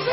你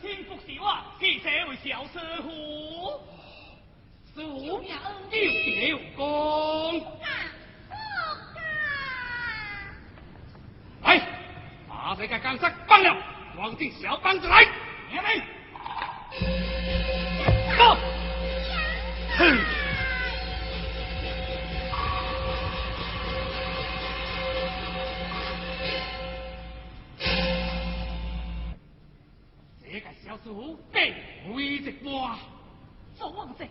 天福寿我，记者为小师傅。师傅，有爹有。来，把这个钢丝关了，往进小班子来，来来，走。主给为一波，周王者，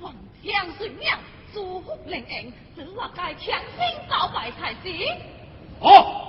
皇天水命，祝福灵恩，此话该强行告白才行。哦。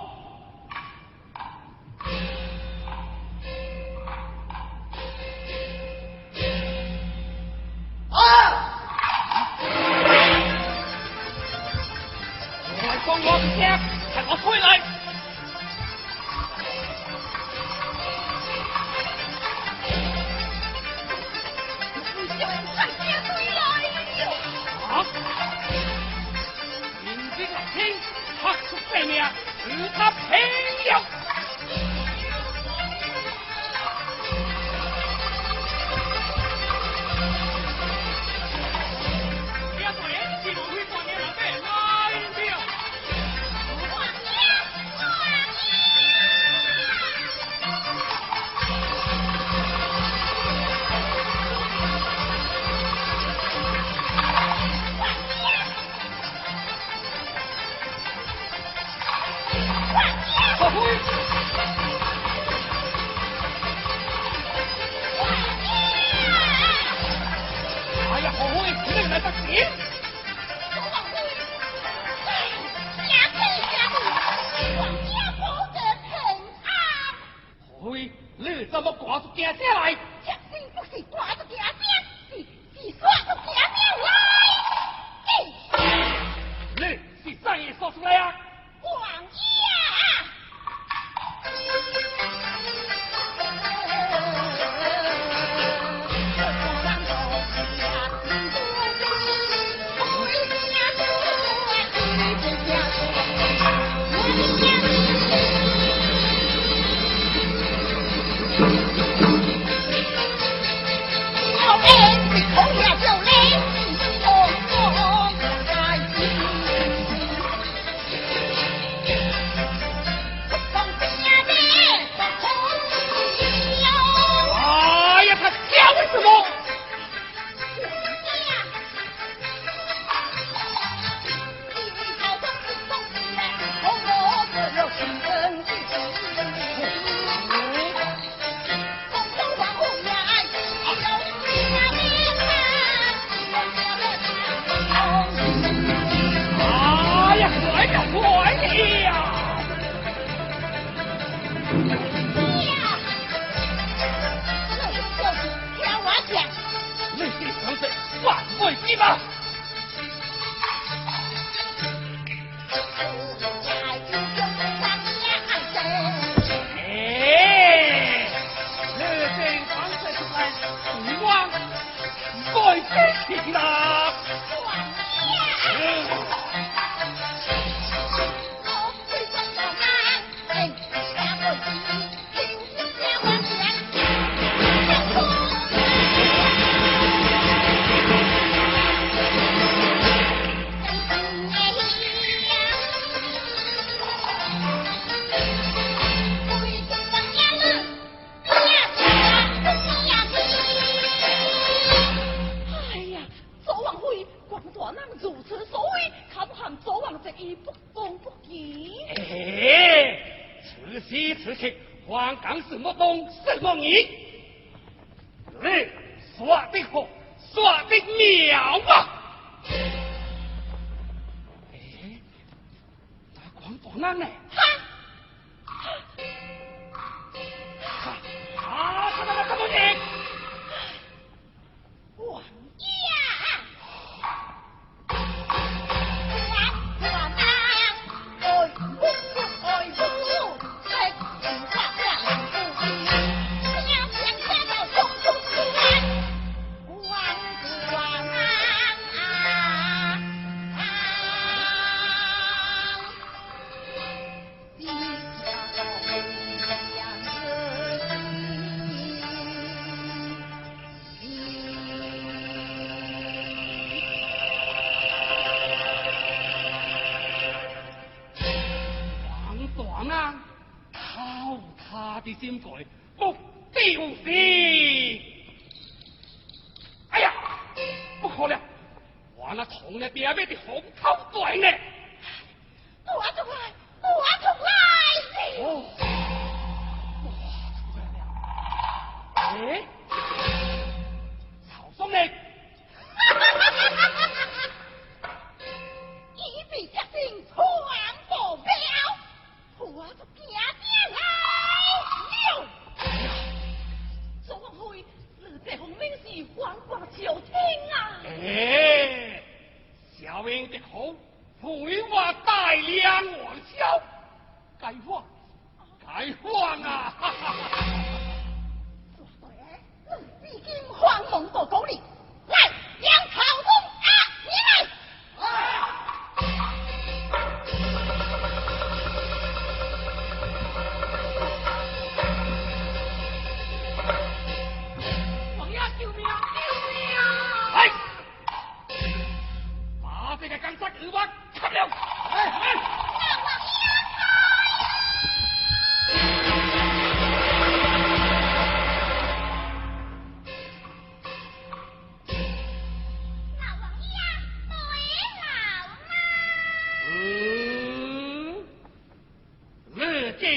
你不能来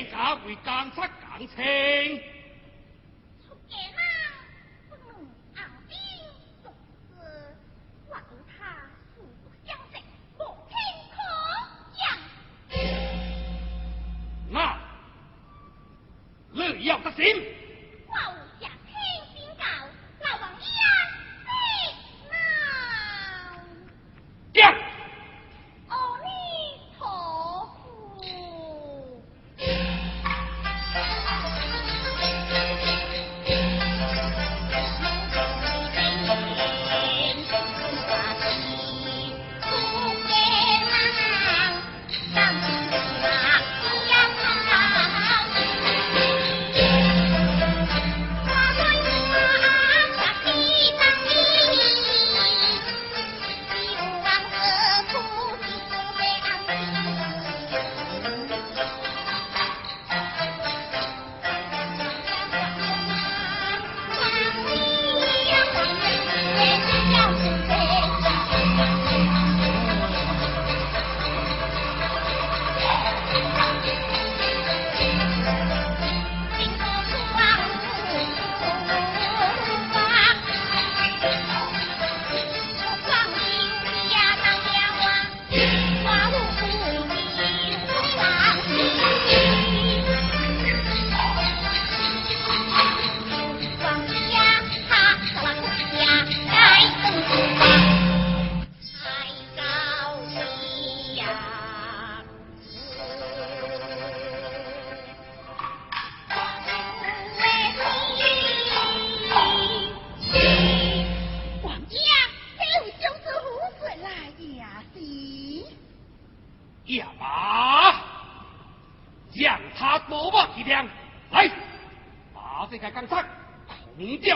家为干杀干清，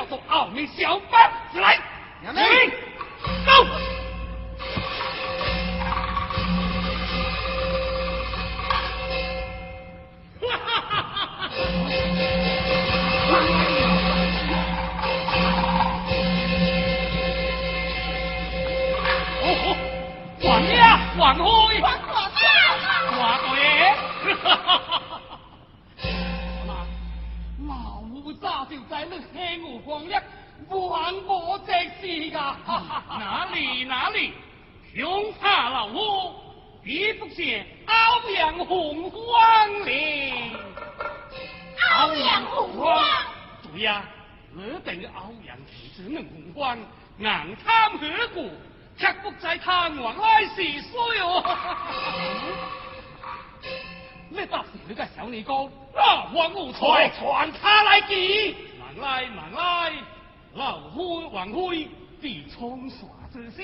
调到后面小班子来，娘们走。哈哈哈哈哈！哦，王爷，王辉，光烈，还我这事噶！哪里哪里，凶杀老夫，必不是欧阳洪荒哩。欧阳洪荒，对呀，我等于欧阳其子能洪荒，硬贪何故？却不在他往来是谁哦？你倒是你个小尼姑，那我无才传他来见。慢来慢来，老夫王辉必冲耍之事，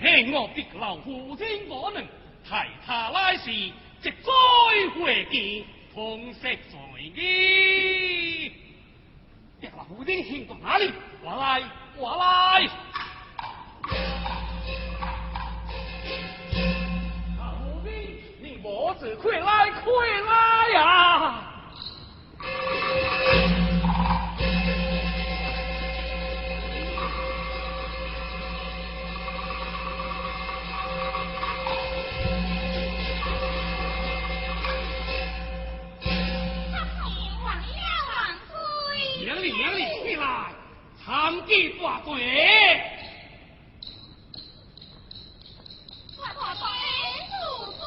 恨我的老夫亲不能替他来时，即再会见，同色在意。这老夫的行到哪里？我来，我来。老兵，你脖子快来，快来呀！参见大罪。大大大，恕罪。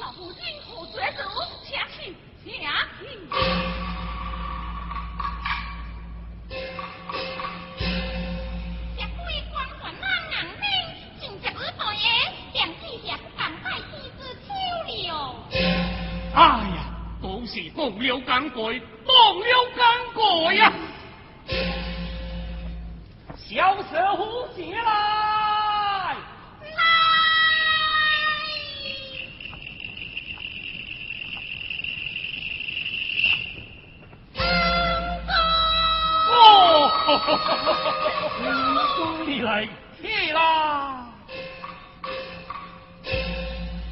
老夫今何罪主？且听，且听。这鬼光环那硬兵，正接日大爷，便记下港带妻子秋了。哎呀，都是动了奸鬼，动了奸鬼呀！小蛇虎起来！来哦，终于来气啦！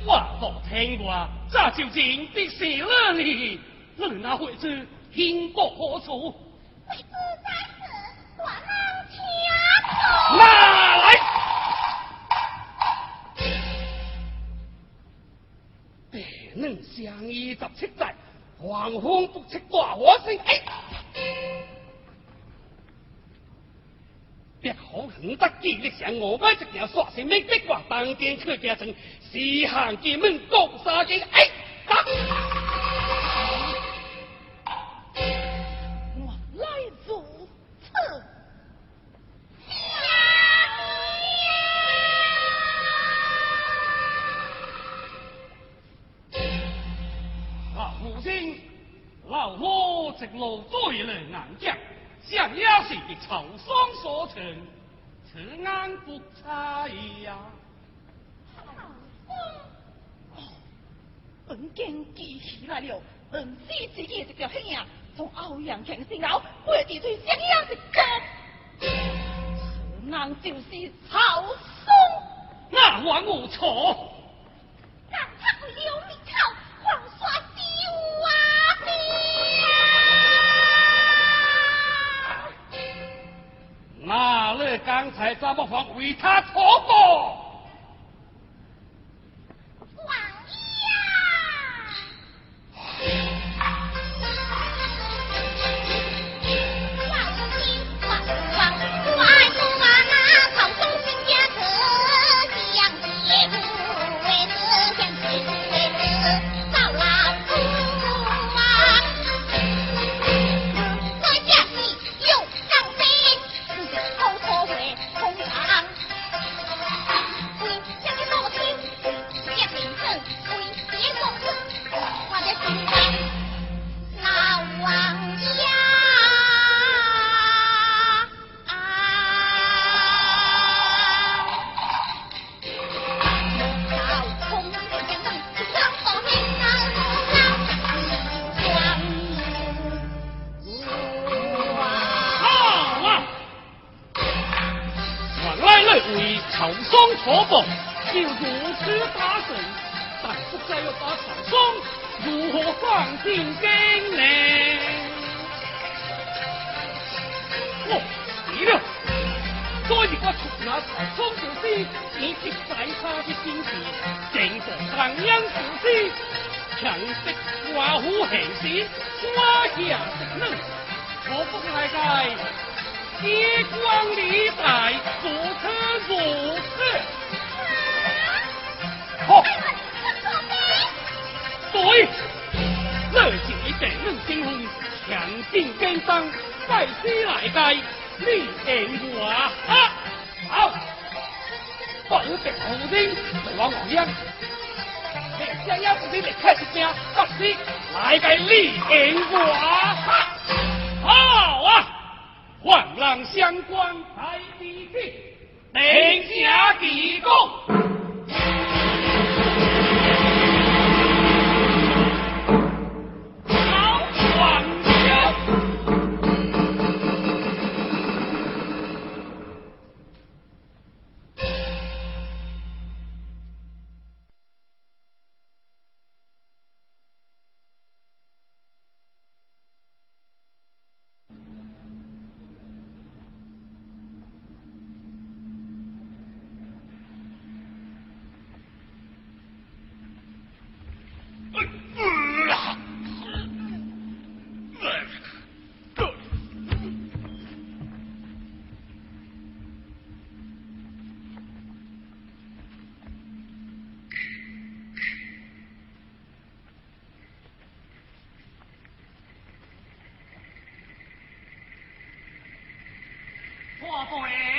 我不听话，这就真的是哪里？你那会子天国何处？相依十七载，黄昏不测大我心。哎！别好很得记力上我们这条刷新命的话，当天去变成，四行见门攻杀剑。哎！打！路对了南疆，想也是朝霜所成，此安不差呀。本经记起来了，恩师自己一条兄啊，从欧阳城先老，背地对想样一个，此人就是曹嵩。那还无错。敢他为了密那你刚才怎么还为他错过？回。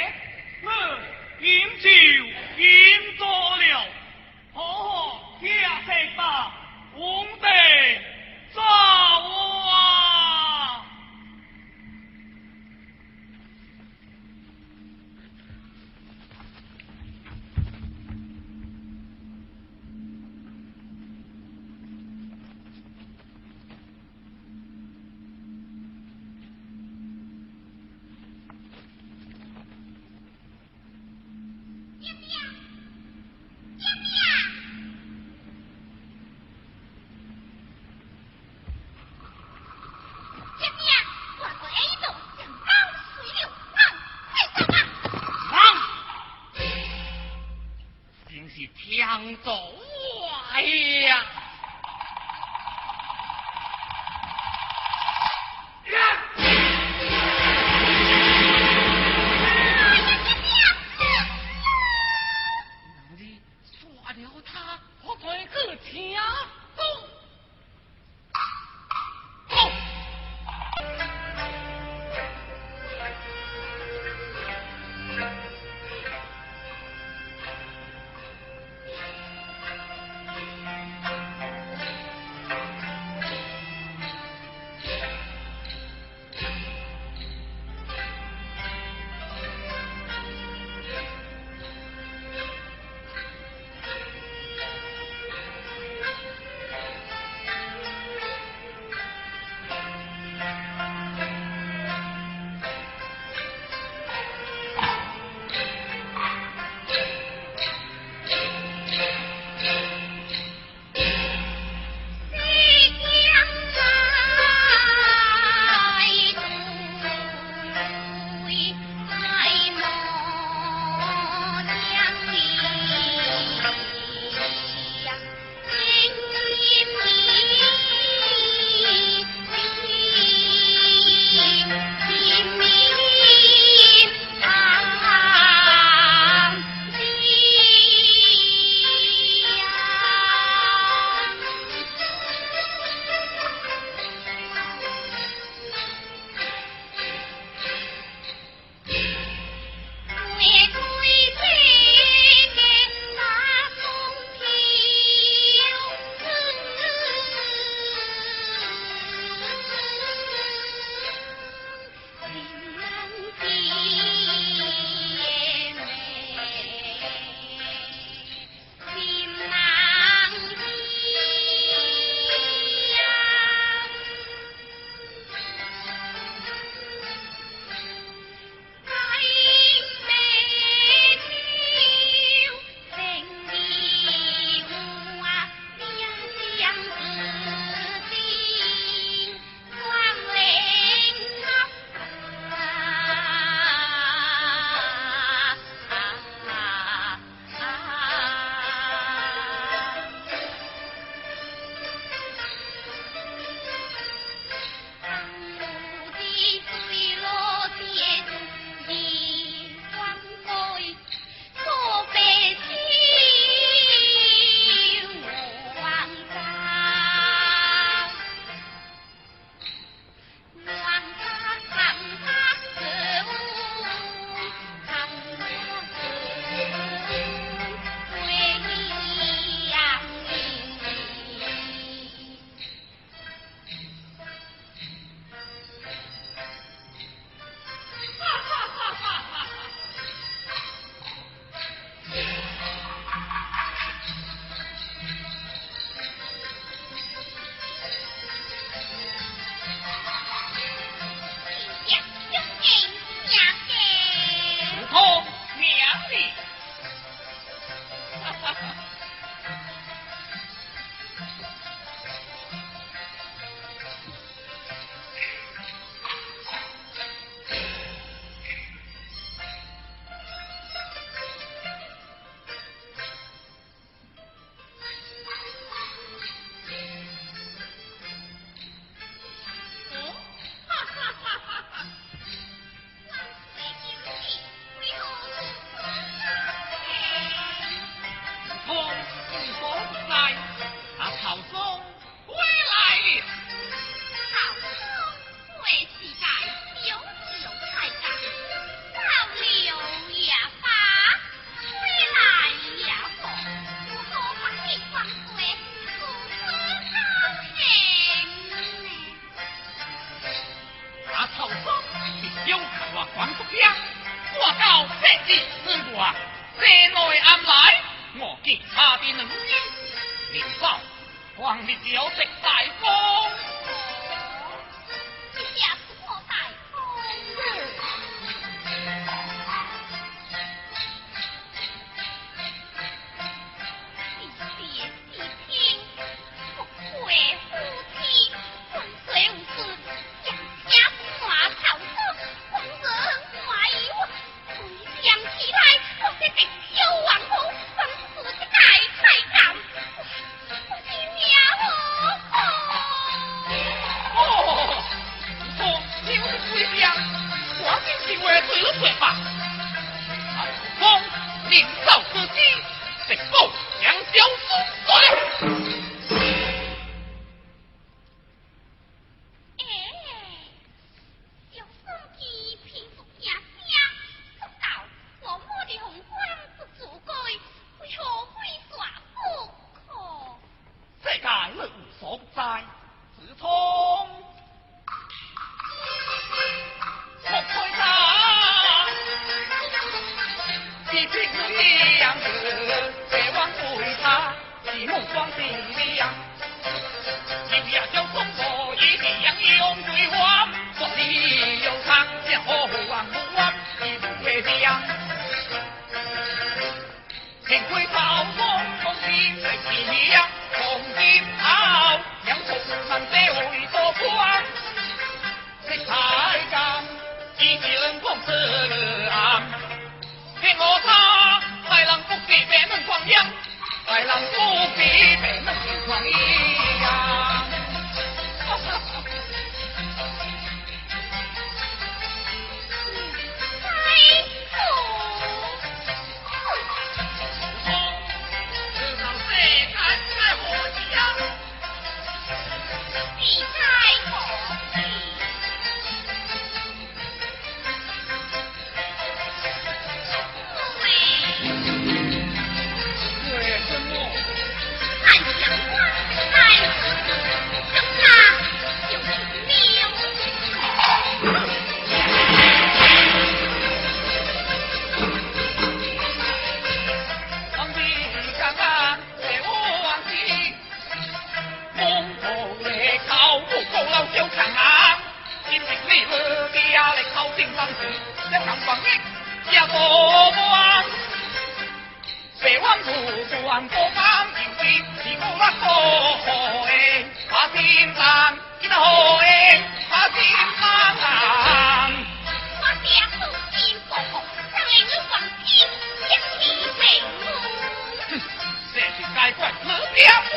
两。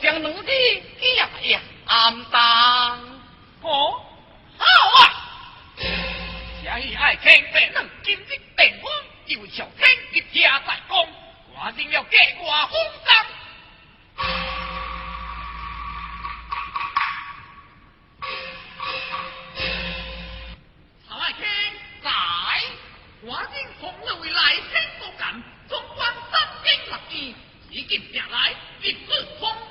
将两字记呀呀暗当。哦，好啊！想以爱卿这两今日订婚，位上天一家再讲，我定要给我封赏。我今从两位来兄都敢，纵观三经六义，已经别来一次通。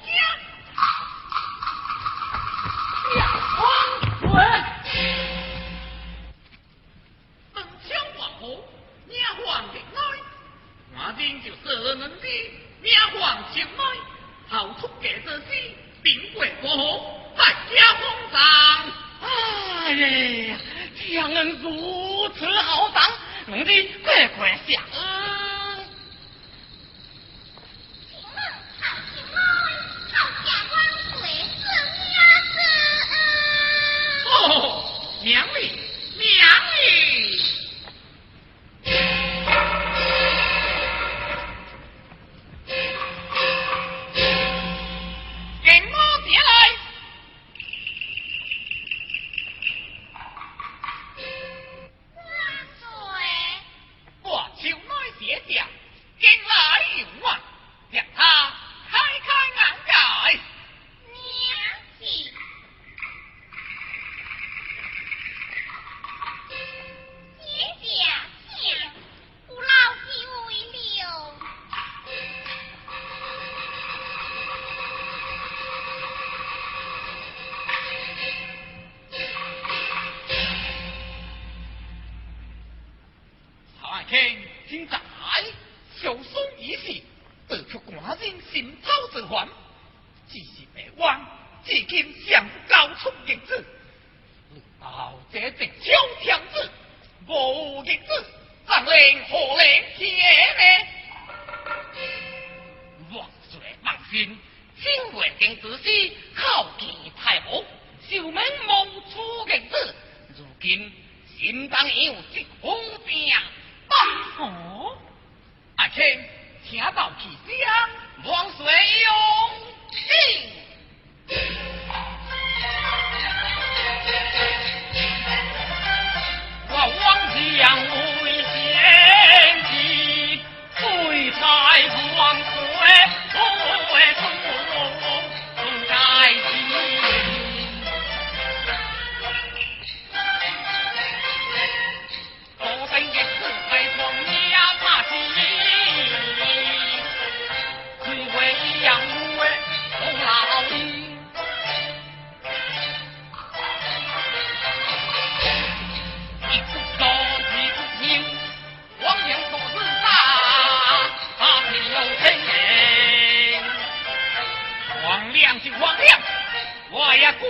老出格之事，并贵过好，百家荒唐。哎呀，既然如此豪爽，我得乖乖下。子怎何能去？王帅放心，新环境之师，浩气太豪，秀明无出英子。如今新榜样一公平，大河阿，请到去将王水勇请。一样。呀，姑。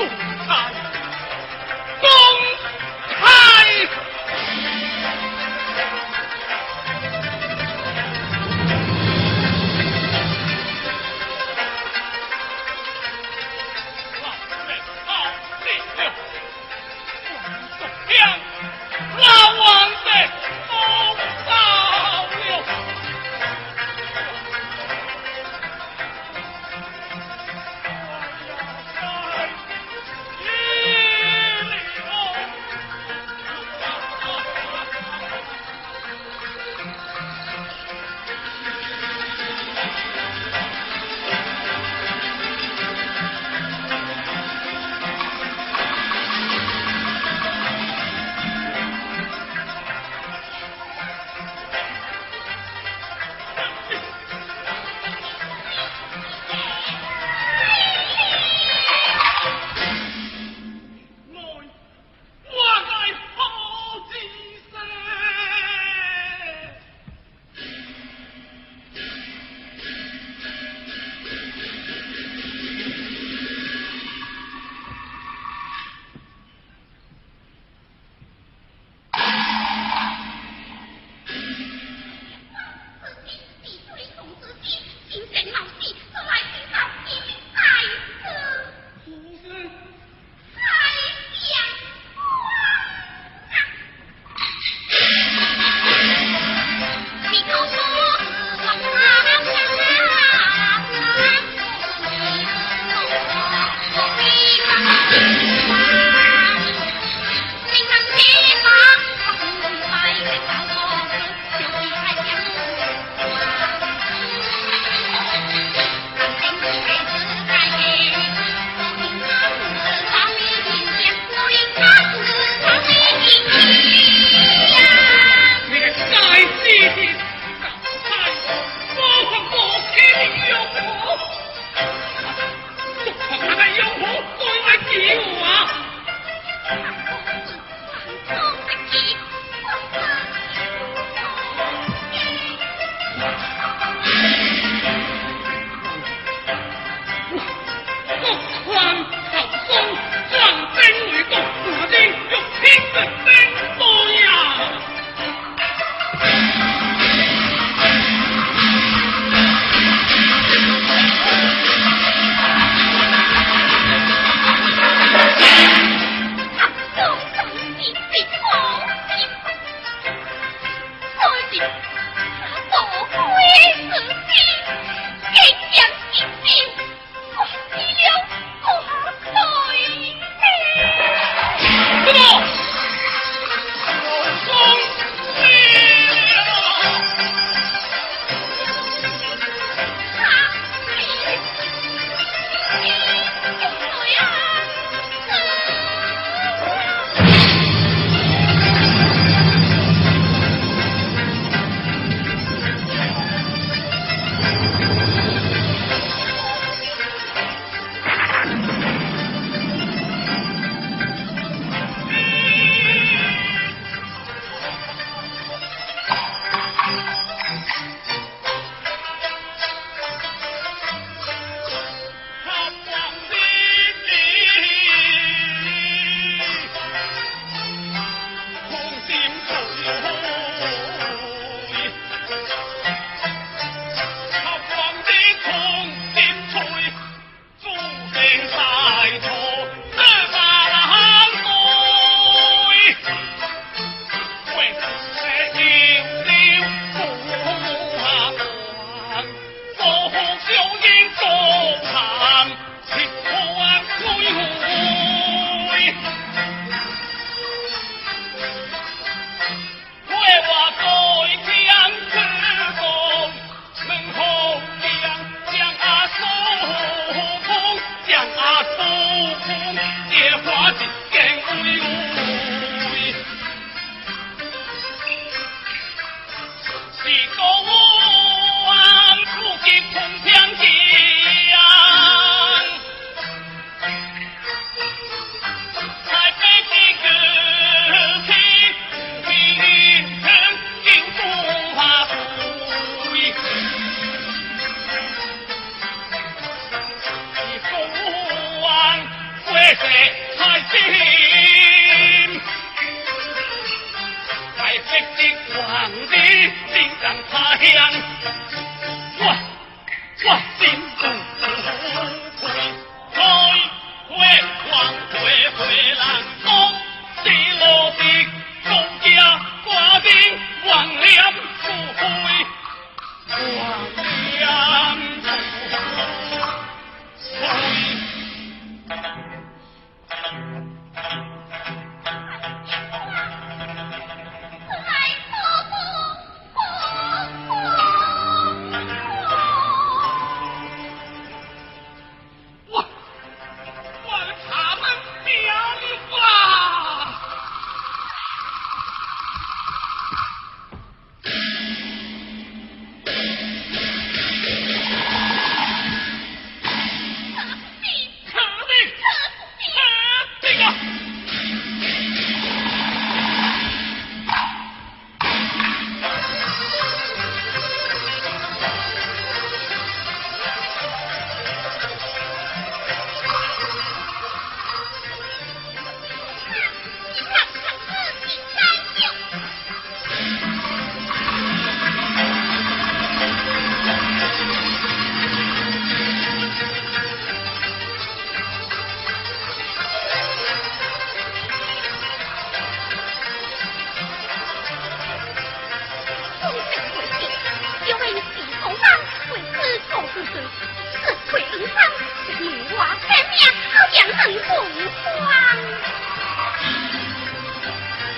公开，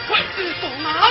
快走吧！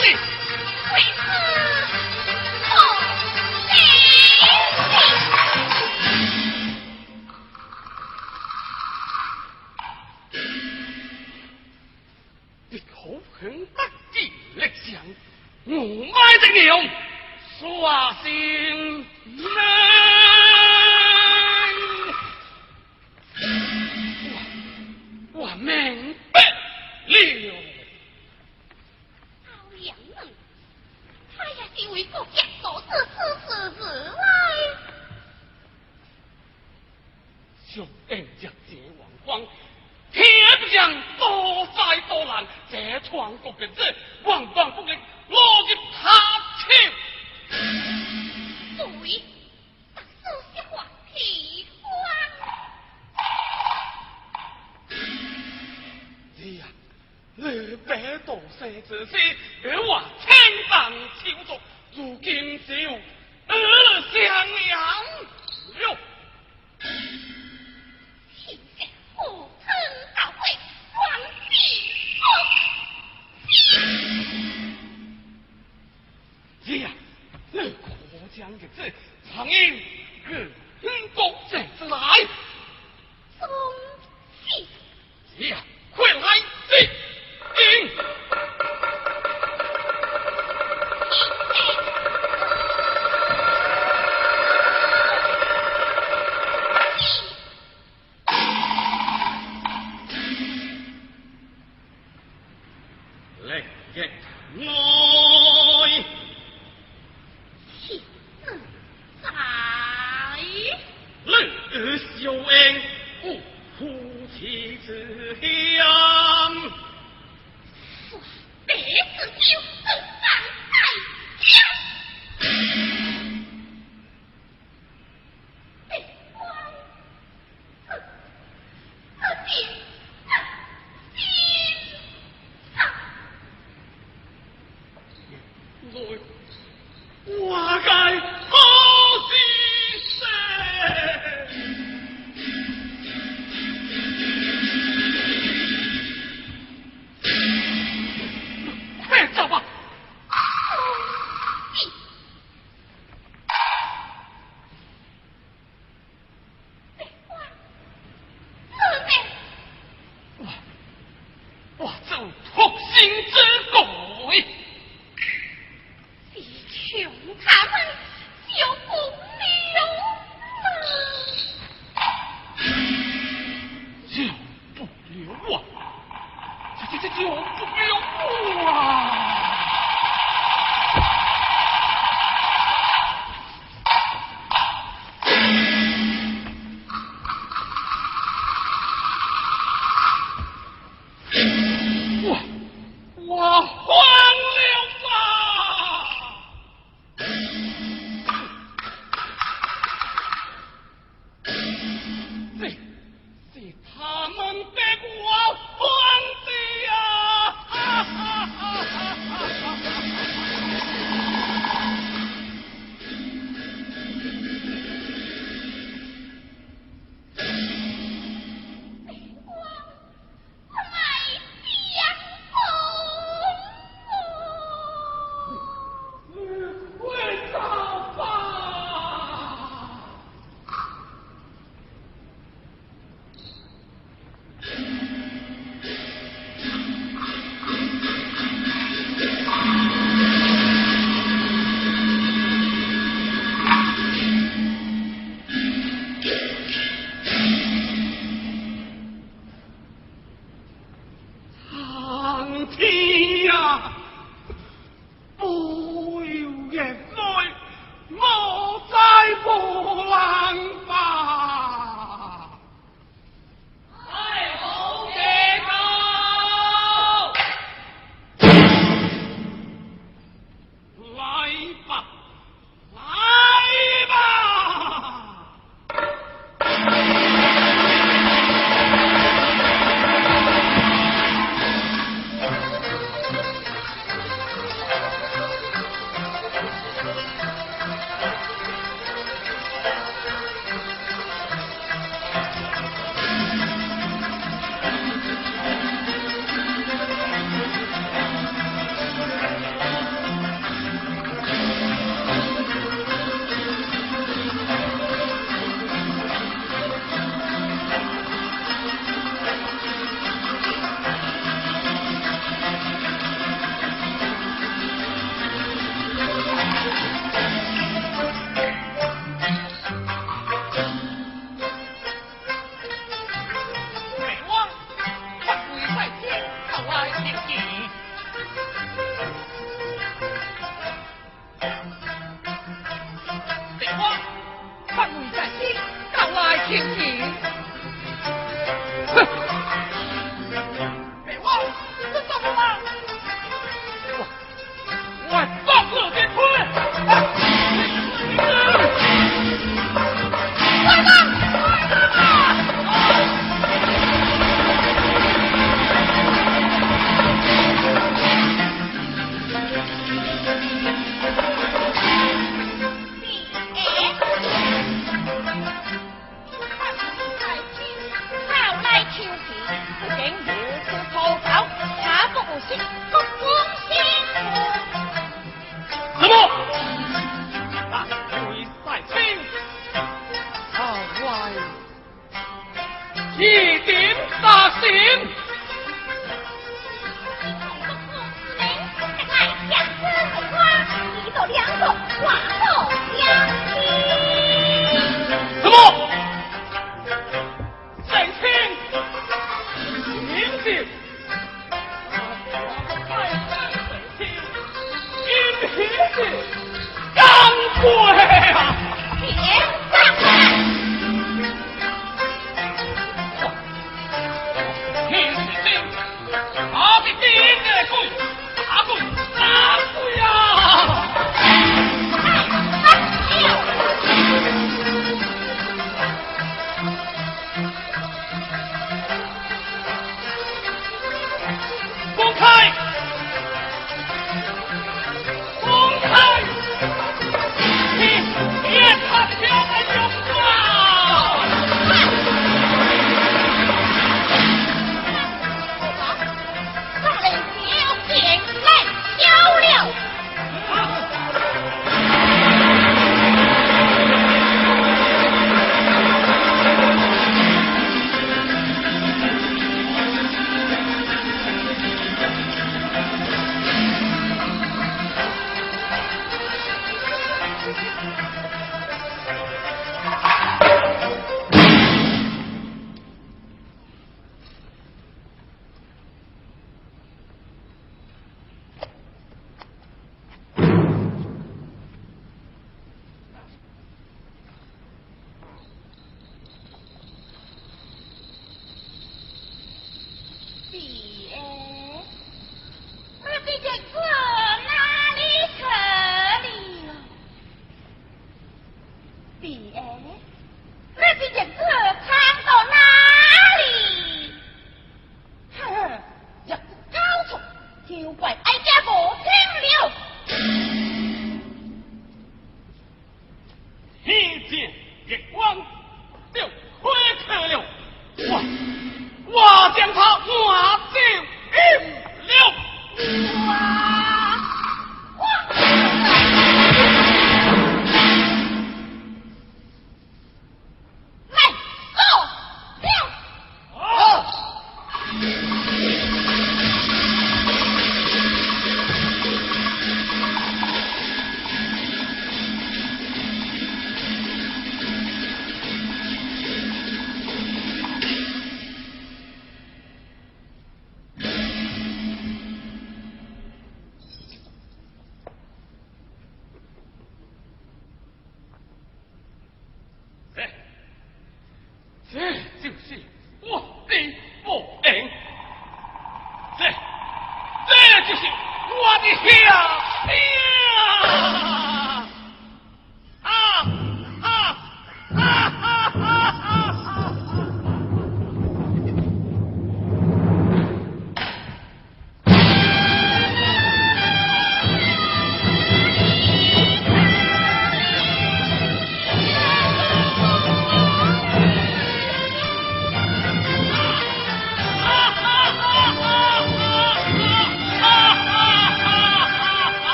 见